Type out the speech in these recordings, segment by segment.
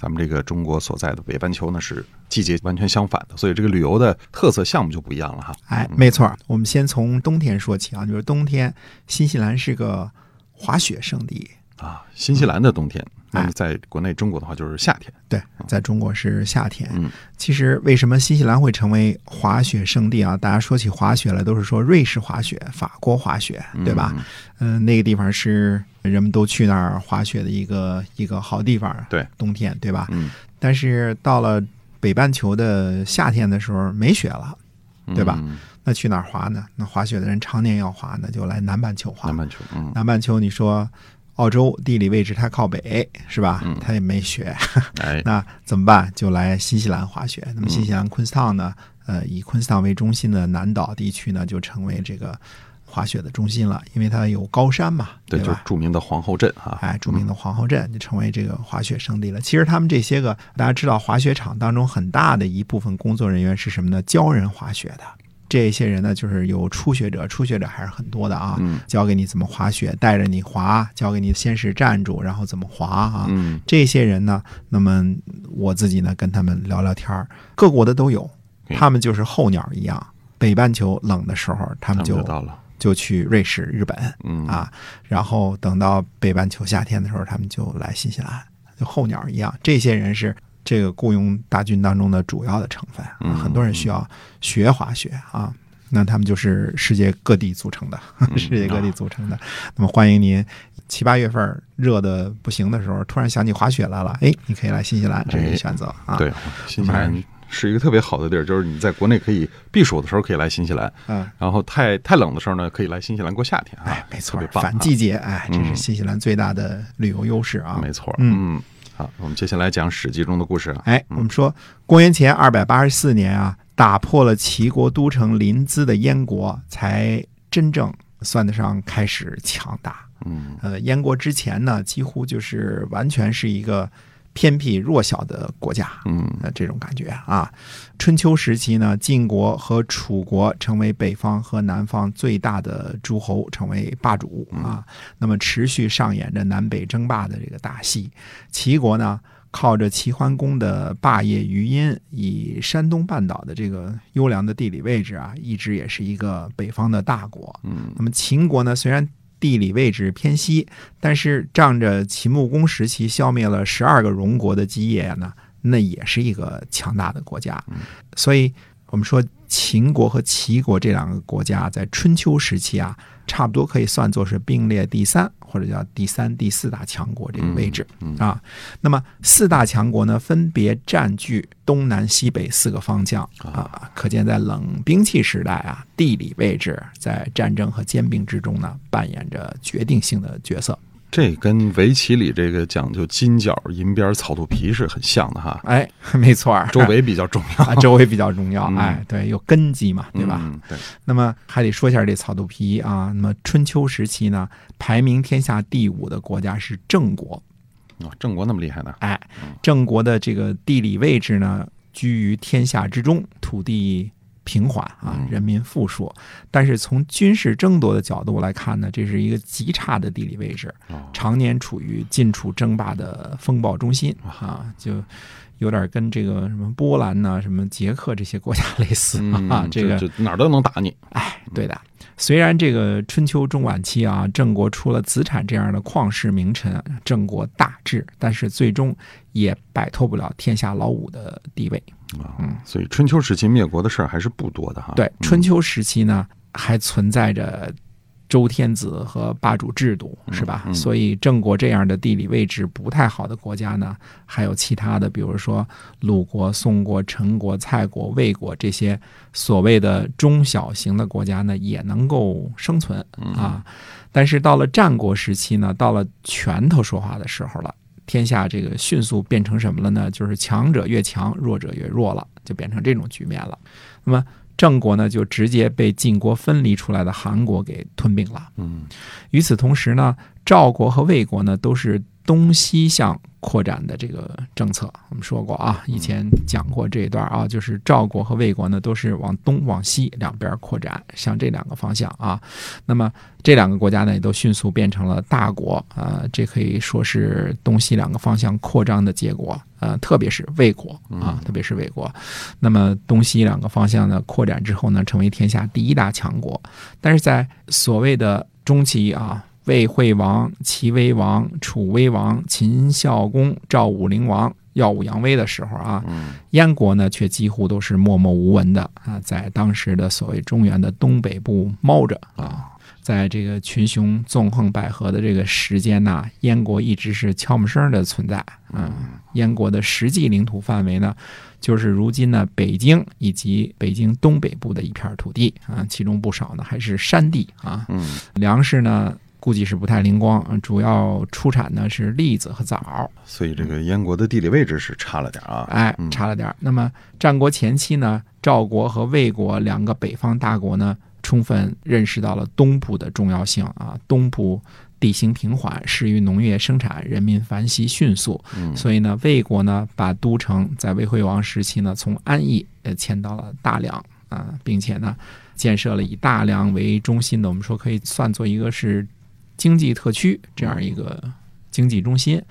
咱们这个中国所在的北半球呢是季节完全相反的，所以这个旅游的特色项目就不一样了哈。哎，没错，我们先从冬天说起啊，就是冬天，新西兰是个滑雪圣地啊。新西兰的冬天，那哎么在国内中国的话就是夏天。对，在中国是夏天。嗯，其实为什么新西兰会成为滑雪圣地啊？大家说起滑雪来，都是说瑞士滑雪、法国滑雪，对吧？嗯、那个地方是人们都去那儿滑雪的一个一个好地方。对，冬天，对吧？嗯，但是到了北半球的夏天的时候，没雪了，对吧？嗯那去哪儿滑呢？那滑雪的人常年要滑，那就来南半球滑。南半球，嗯，南半球，你说澳洲地理位置太靠北，是吧？嗯它也没雪，哎，那怎么办？就来新西兰滑雪。那么新西兰昆士坦呢？呃，以昆士坦为中心的南岛地区呢，就成为这个滑雪的中心了，因为它有高山嘛，对，就？著名的皇后镇哈。哎，著名的皇后镇就成为这个滑雪胜地了。其实他们这些个，大家知道，滑雪场当中很大的一部分工作人员是什么呢？教人滑雪的。这些人呢，就是有初学者，初学者还是很多的啊。嗯教给你怎么滑雪，带着你滑，教给你先是站住，然后怎么滑啊。嗯，这些人呢，那么我自己呢跟他们聊聊天儿，各国的都有，嗯他们就是候鸟一样。北半球冷的时候，他他们们就就到了。就去瑞士、日本嗯啊，然后等到北半球夏天的时候，他们就来新西兰，就候鸟一样。这些人是这个雇佣大军当中的主要的成分，很多人需要学滑雪啊。那他们就是世界各地组成的，嗯 世界各地组成的。那么欢迎您七八月份热的不行的时候，突然想起滑雪来了，哎，你可以来新西兰，这是选择啊。对，新西兰是一个特别好的地儿，就是你在国内可以避暑的时候可以来新西兰，嗯，然后太太冷的时候呢，可以来新西兰过夏天啊。哎，没错。反季节，哎，这是嗯新西兰最大的旅游优势啊。没错，嗯嗯，好，我们接下来讲《史记》中的故事啊。哎，我们说公元前二百八十四年啊，打破了齐国都城临淄的燕国，才真正算得上开始强大。嗯呃，燕国之前呢，几乎就是完全是一个偏僻弱小的国家。嗯呃，这种感觉啊。春秋时期呢，晋国和楚国成为北方和南方最大的诸侯，成为霸主啊。那么持续上演着南北争霸的这个大戏。齐国呢，靠着齐桓公的霸业余荫，以山东半岛的这个优良的地理位置啊，一直也是一个北方的大国。嗯那么秦国呢，虽然地理位置偏西，但是仗着秦穆公时期消灭了十二个戎国的基业呢，那也是一个强大的国家。所以，我们说秦国和齐国这两个国家在春秋时期啊，差不多可以算作是并列第三或者叫第三、第四大强国这个位置。嗯啊，那么四大强国呢，分别占据东南西北四个方向啊，可见在冷兵器时代啊，地理位置在战争和兼并之中呢，扮演着决定性的角色。这跟围棋里这个讲究金角银边草肚皮是很像的哈。哎，没错儿，周围比较重要，啊，周围比较重要。嗯哎，对，有根基嘛，对吧？嗯？对，那么还得说一下这草肚皮啊。那么春秋时期呢，排名天下第五的国家是郑国。哦，郑国那么厉害呢？哎，郑国的这个地理位置呢，居于天下之中，土地平缓啊嗯，人民富庶。但是从军事争夺的角度来看呢，这是一个极差的地理位置，哦，常年处于晋楚争霸的风暴中心啊，就有点跟这个什么波兰呐、什么捷克这些国家 类似啊。嗯这个哪儿都能打你。哎，对的。虽然这个春秋中晚期啊，郑国出了子产这样的旷世名臣，郑国大治，但是最终也摆脱不了天下老五的地位。啊嗯，所以春秋时期灭国的事儿还是不多的哈。对，嗯春秋时期呢，还存在着周天子和霸主制度，是吧？嗯所以郑国这样的地理位置不太好的国家呢，还有其他的，比如说鲁国、宋国、陈国、蔡国、魏国这些所谓的中小型的国家呢，也能够生存嗯啊。但是到了战国时期呢，到了拳头说话的时候了。天下这个迅速变成什么了呢？就是强者越强，弱者越弱了，就变成这种局面了。那么郑国呢就直接被晋国分离出来的韩国给吞并了。嗯与此同时呢，赵国和魏国呢都是东西向扩展的这个政策。我们说过啊，以前讲过这一段啊，就是赵国和魏国呢都是往东往西两边扩展，向这两个方向啊。那么这两个国家呢也都迅速变成了大国啊、这可以说是东西两个方向扩张的结果。呃，特别是魏国啊，特别是魏国，那么东西两个方向呢扩展之后呢，成为天下第一大强国。但是在所谓的中期啊，魏惠王、齐威王、楚威王、秦孝公、赵武灵王耀武扬威的时候啊，嗯燕国呢却几乎都是默默无闻的啊，在当时的所谓中原的东北部猫着啊。在这个群雄纵横捭阖的这个时间呐，燕国一直是悄没声的存在。嗯，燕国的实际领土范围呢，就是如今呢北京以及北京东北部的一片土地啊，其中不少呢还是山地啊。嗯粮食呢估计是不太灵光，嗯主要出产的是栗子和枣。所以这个燕国的地理位置是差了点啊。哎嗯，差了点儿。那么战国前期呢，赵国和魏国两个北方大国呢，充分认识到了东部的重要性啊，东部。地形平缓，适于农业生产，人民繁息迅速，嗯所以呢，魏国呢把都城在魏惠王时期呢从安邑呃迁到了大梁啊，并且呢建设了以大梁为中心的，我们说可以算作一个是经济特区这样一个经济中心。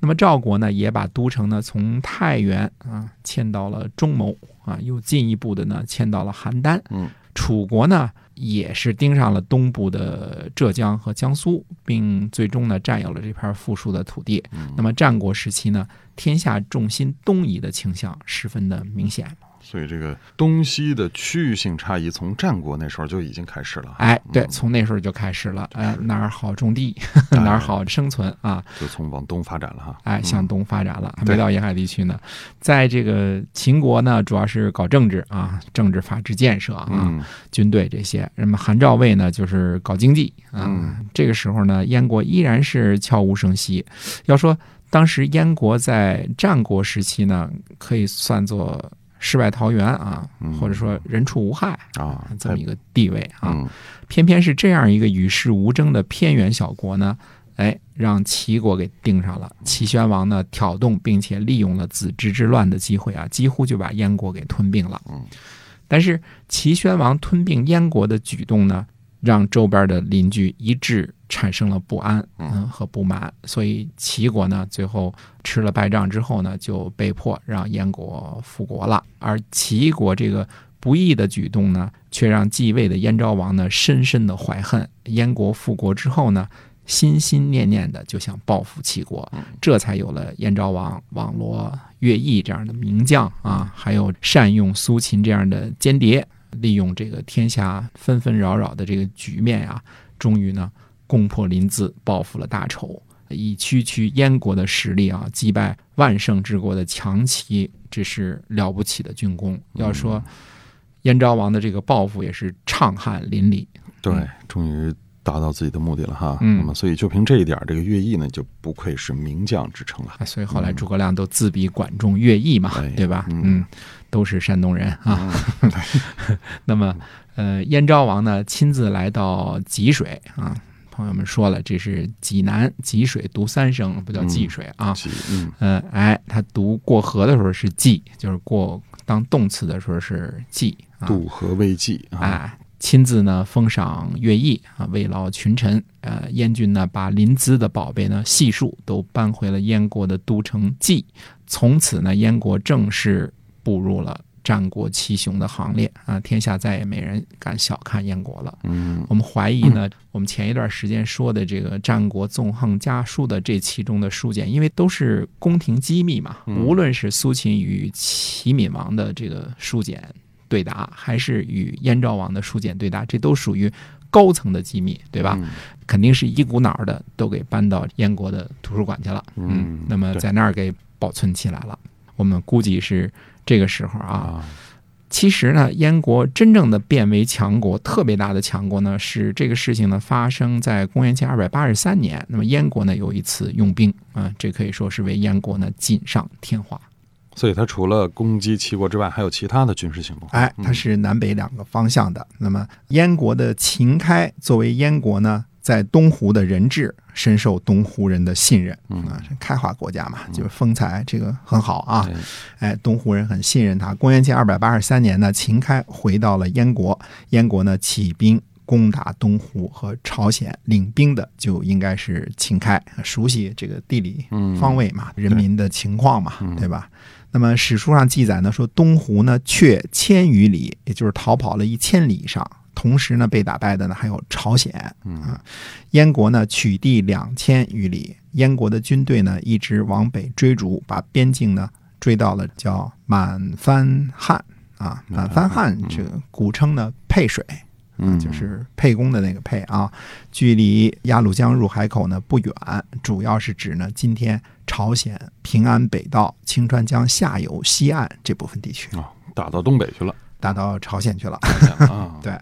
那么赵国呢，也把都城呢从太原啊迁到了中牟啊，又进一步的呢迁到了邯郸。嗯，楚国呢也是盯上了东部的浙江和江苏，并最终呢占有了这片富庶的土地。嗯那么战国时期呢，天下重心东移的倾向十分的明显。所以这个东西的区域性差异从战国那时候就已经开始了。哎，对，嗯从那时候就开始了。哎，哪儿好种地，哪儿好生存啊？就从往东发展了哈。哎，嗯向东发展了，还没到沿海地区呢。在这个秦国呢，主要是搞政治啊，政治法治建设啊，嗯军队这些。那么韩赵魏呢，就是搞经济啊。嗯这个时候呢，燕国依然是悄无声息。要说当时燕国在战国时期呢，可以算作世外桃源啊，嗯或者说人畜无害啊，这么一个地位啊。嗯偏偏是这样一个与世无争的偏远小国呢，哎，让齐国给盯上了。齐宣王呢，挑动并且利用了子之之乱的机会啊，几乎就把燕国给吞并了。嗯，但是齐宣王吞并燕国的举动呢，让周边的邻居一致产生了不安，嗯和不满，所以齐国呢，最后吃了败仗之后呢，就被迫让燕国复国了。而齐国这个不义的举动呢，却让继位的燕昭王呢深深的怀恨。燕国复国之后呢，心心念念的就想报复齐国，这才有了燕昭王网罗乐毅这样的名将啊，还有善用苏秦这样的间谍，利用这个天下纷纷扰扰的这个局面呀、终于呢攻破临淄，报复了大仇。以区区燕国的实力啊，击败万乘之国的强齐，这是了不起的军功。要说燕昭王的这个报复，也是畅汗淋漓。对，终于达到自己的目的了哈。嗯那么所以就凭这一点，这个乐毅呢就不愧是名将之称了。啊，所以后来诸葛亮都自比管仲、乐毅嘛，哎对吧？嗯嗯，都是山东人啊。嗯 那么，呃，燕昭王呢亲自来到济水啊，朋友们说了，这是济南济水读三声，不叫济水啊。其嗯嗯、哎，他读过河的时候是济，就是过当动词的时候是济啊。渡河未济啊，哎，亲自呢封赏乐毅啊，慰劳群臣。呃，燕军呢把临淄的宝贝呢悉数都搬回了燕国的都城济，从此呢燕国正式步入了战国七雄的行列啊，天下再也没人敢小看燕国了。嗯我们怀疑呢，我们前一段时间说的这个战国纵横家书的这其中的书简，因为都是宫廷机密嘛，嗯无论是苏秦与齐闵王的这个书简对答，还是与燕昭王的书简对答，这都属于高层的机密，对吧？嗯肯定是一股脑的都给搬到燕国的图书馆去了。嗯对那么在那儿给保存起来了。我们估计是这个时候啊，啊，其实呢，燕国真正的变为强国，特别大的强国呢，是这个事情呢发生在公元前二百八十三年。那么燕国呢有一次用兵啊、这可以说是为燕国呢锦上添花。所以它除了攻击齐国之外，还有其他的军事行动。哎，它是南北两个方向的。那么燕国的秦开作为燕国呢，在东湖的人质深受东湖人的信任啊，开化国家嘛，就是风采这个很好啊。哎哎，东湖人很信任他。公元前二百八十三年呢，秦开回到了燕国，燕国呢起兵攻打东湖和朝鲜，领兵的就应该是秦开，熟悉这个地理嗯方位嘛，人民的情况嘛，嗯对吧？那么史书上记载呢，说东湖呢却千余里，也就是逃跑了一千里以上。同时呢，被打败的呢还有朝鲜嗯啊。燕国呢取地两千余里，燕国的军队呢一直往北追逐，把边境呢追到了叫满番汉啊。满番汉这个古称呢沛水，嗯，就是沛公的那个沛啊，距离鸭绿江入海口呢不远，主要是指呢今天朝鲜平安北道清川江下游西岸这部分地区，哦，打到东北去了。打到朝鲜去了。啊，对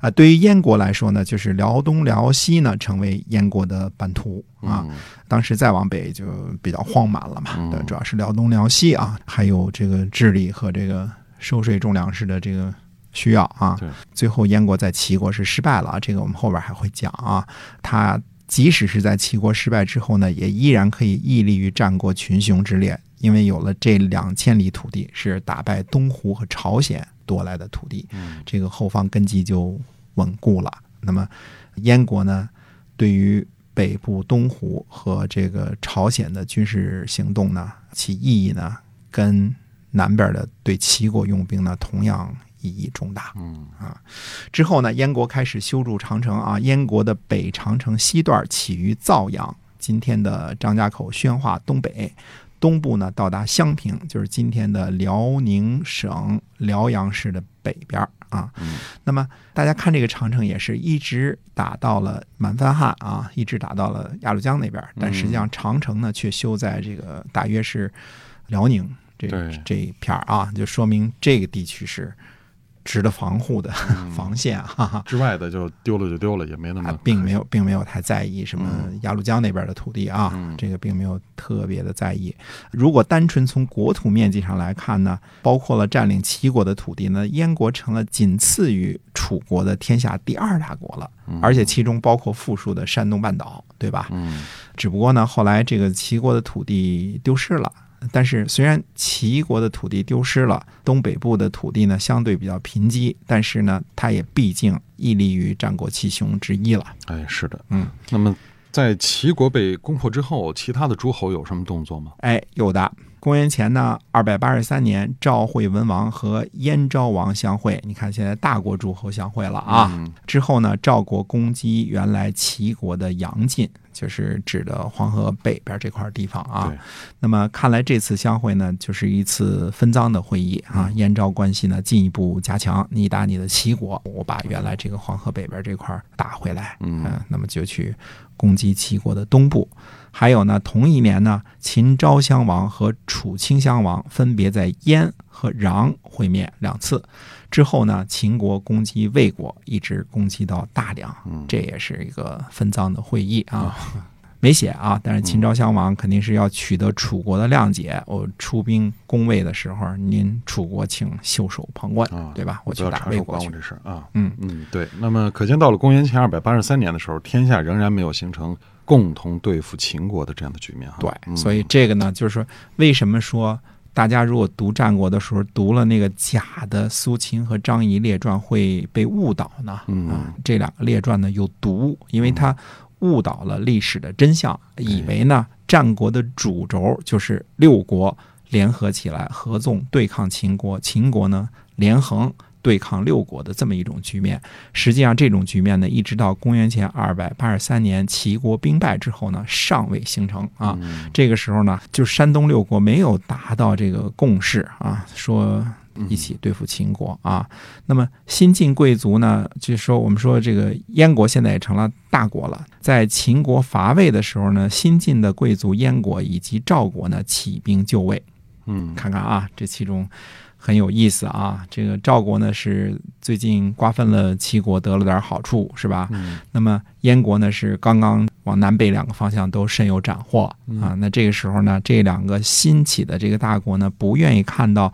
啊，对于燕国来说呢，就是辽东、辽西呢成为燕国的版图啊。嗯当时再往北就比较荒蛮了嘛，主要是辽东、辽西啊，还有这个治理和这个收税种粮食的这个需要啊。最后燕国在齐国是失败了啊，这个我们后边还会讲啊。他即使是在齐国失败之后呢，也依然可以屹立于战国群雄之列，因为有了这两千里土地是打败东湖和朝鲜夺来的土地，嗯这个后方根基就稳固了。那么燕国呢，对于北部东湖和这个朝鲜的军事行动呢，其意义呢，跟南边的对齐国用兵呢，同样意义重大。嗯啊之后呢，燕国开始修筑长城啊。燕国的北长城西段起于造阳，今天的张家口宣化东北，东部呢到达襄平，就是今天的辽宁省辽阳市的北边儿啊。嗯。那么大家看这个长城也是一直打到了满番汉啊，一直打到了鸭绿江那边儿，但实际上长城呢却修在这个大约是辽宁这这一片儿啊，就说明这个地区是值得防护的嗯 防线啊，哈哈。之外的就丢了就丢了，也没那么啊，并没有，并没有太在意什么鸭绿江那边的土地啊，嗯这个并没有特别的在意。如果单纯从国土面积上来看呢，包括了占领齐国的土地呢，燕国成了仅次于楚国的天下第二大国了，而且其中包括富庶的山东半岛，对吧？嗯只不过呢，后来这个齐国的土地丢失了。但是，虽然齐国的土地丢失了，东北部的土地呢相对比较贫瘠，但是呢，它也毕竟屹立于战国七雄之一了。哎，是的，嗯。那么在齐国被攻破之后，其他的诸侯有什么动作吗？哎，有的。公元前呢，二百八十三年，赵惠文王和燕昭王相会。你看，现在大国诸侯相会了啊。嗯之后呢，赵国攻击原来齐国的阳晋，就是指的黄河北边这块地方啊。那么看来这次相会呢，就是一次分赃的会议啊。燕赵关系呢进一步加强，你打你的齐国，我把原来这个黄河北边这块打回来。嗯呃那么就去攻击齐国的东部。还有呢，同一年呢，秦昭襄王和楚顷襄王分别在燕和穰会面两次。之后呢，秦国攻击魏国，一直攻击到大梁，嗯这也是一个分赃的会议啊。没写啊，但是秦昭襄王肯定是要取得楚国的谅解。我出兵攻魏的时候，您楚国请袖手旁观，啊对吧？我去打魏国去。这事啊。嗯嗯，对。那么可见到了公元前二百八十三年的时候，天下仍然没有形成共同对付秦国的这样的局面哈。对，嗯所以这个呢，就是说，为什么说大家如果读战国的时候读了那个假的苏秦和张仪列传会被误导呢？嗯啊，这两个列传呢有毒，因为它误导了历史的真相，以为呢战国的主轴就是六国联合起来合纵对抗秦国，秦国呢连横。对抗六国的这么一种局面，实际上这种局面呢，一直到公元前二百八十三年齐国兵败之后呢，尚未形成啊。嗯这个时候呢，就山东六国没有达到这个共识啊，说一起对付秦国啊。那么新晋贵族呢，就是说我们说这个燕国现在也成了大国了，在秦国伐魏的时候呢，新晋的贵族燕国以及赵国呢起兵就魏。嗯，看看啊，这其中很有意思啊。这个赵国呢是最近瓜分了齐国，得了点好处，是吧？嗯那么燕国呢是刚刚往南北两个方向都深有斩获啊。那这个时候呢，这两个新起的这个大国呢，不愿意看到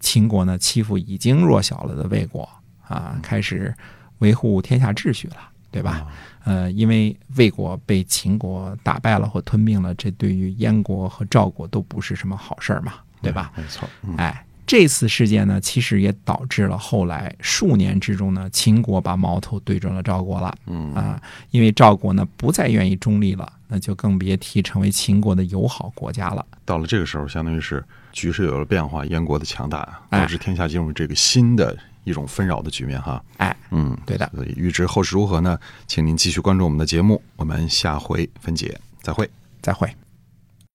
秦国呢欺负已经弱小了的魏国啊，开始维护天下秩序了，对吧？呃，因为魏国被秦国打败了或吞并了，这对于燕国和赵国都不是什么好事儿嘛，对吧？没错，嗯哎，这次事件呢，其实也导致了后来数年之中呢，秦国把矛头对准了赵国了。嗯啊，因为赵国呢不再愿意中立了，那就更别提成为秦国的友好国家了。到了这个时候，相当于是局势有了变化，燕国的强大哎导致天下进入这个新的一种纷扰的局面哈。哎，嗯，对的。所以预知后事如何呢？请您继续关注我们的节目，我们下回分解，再会。再会。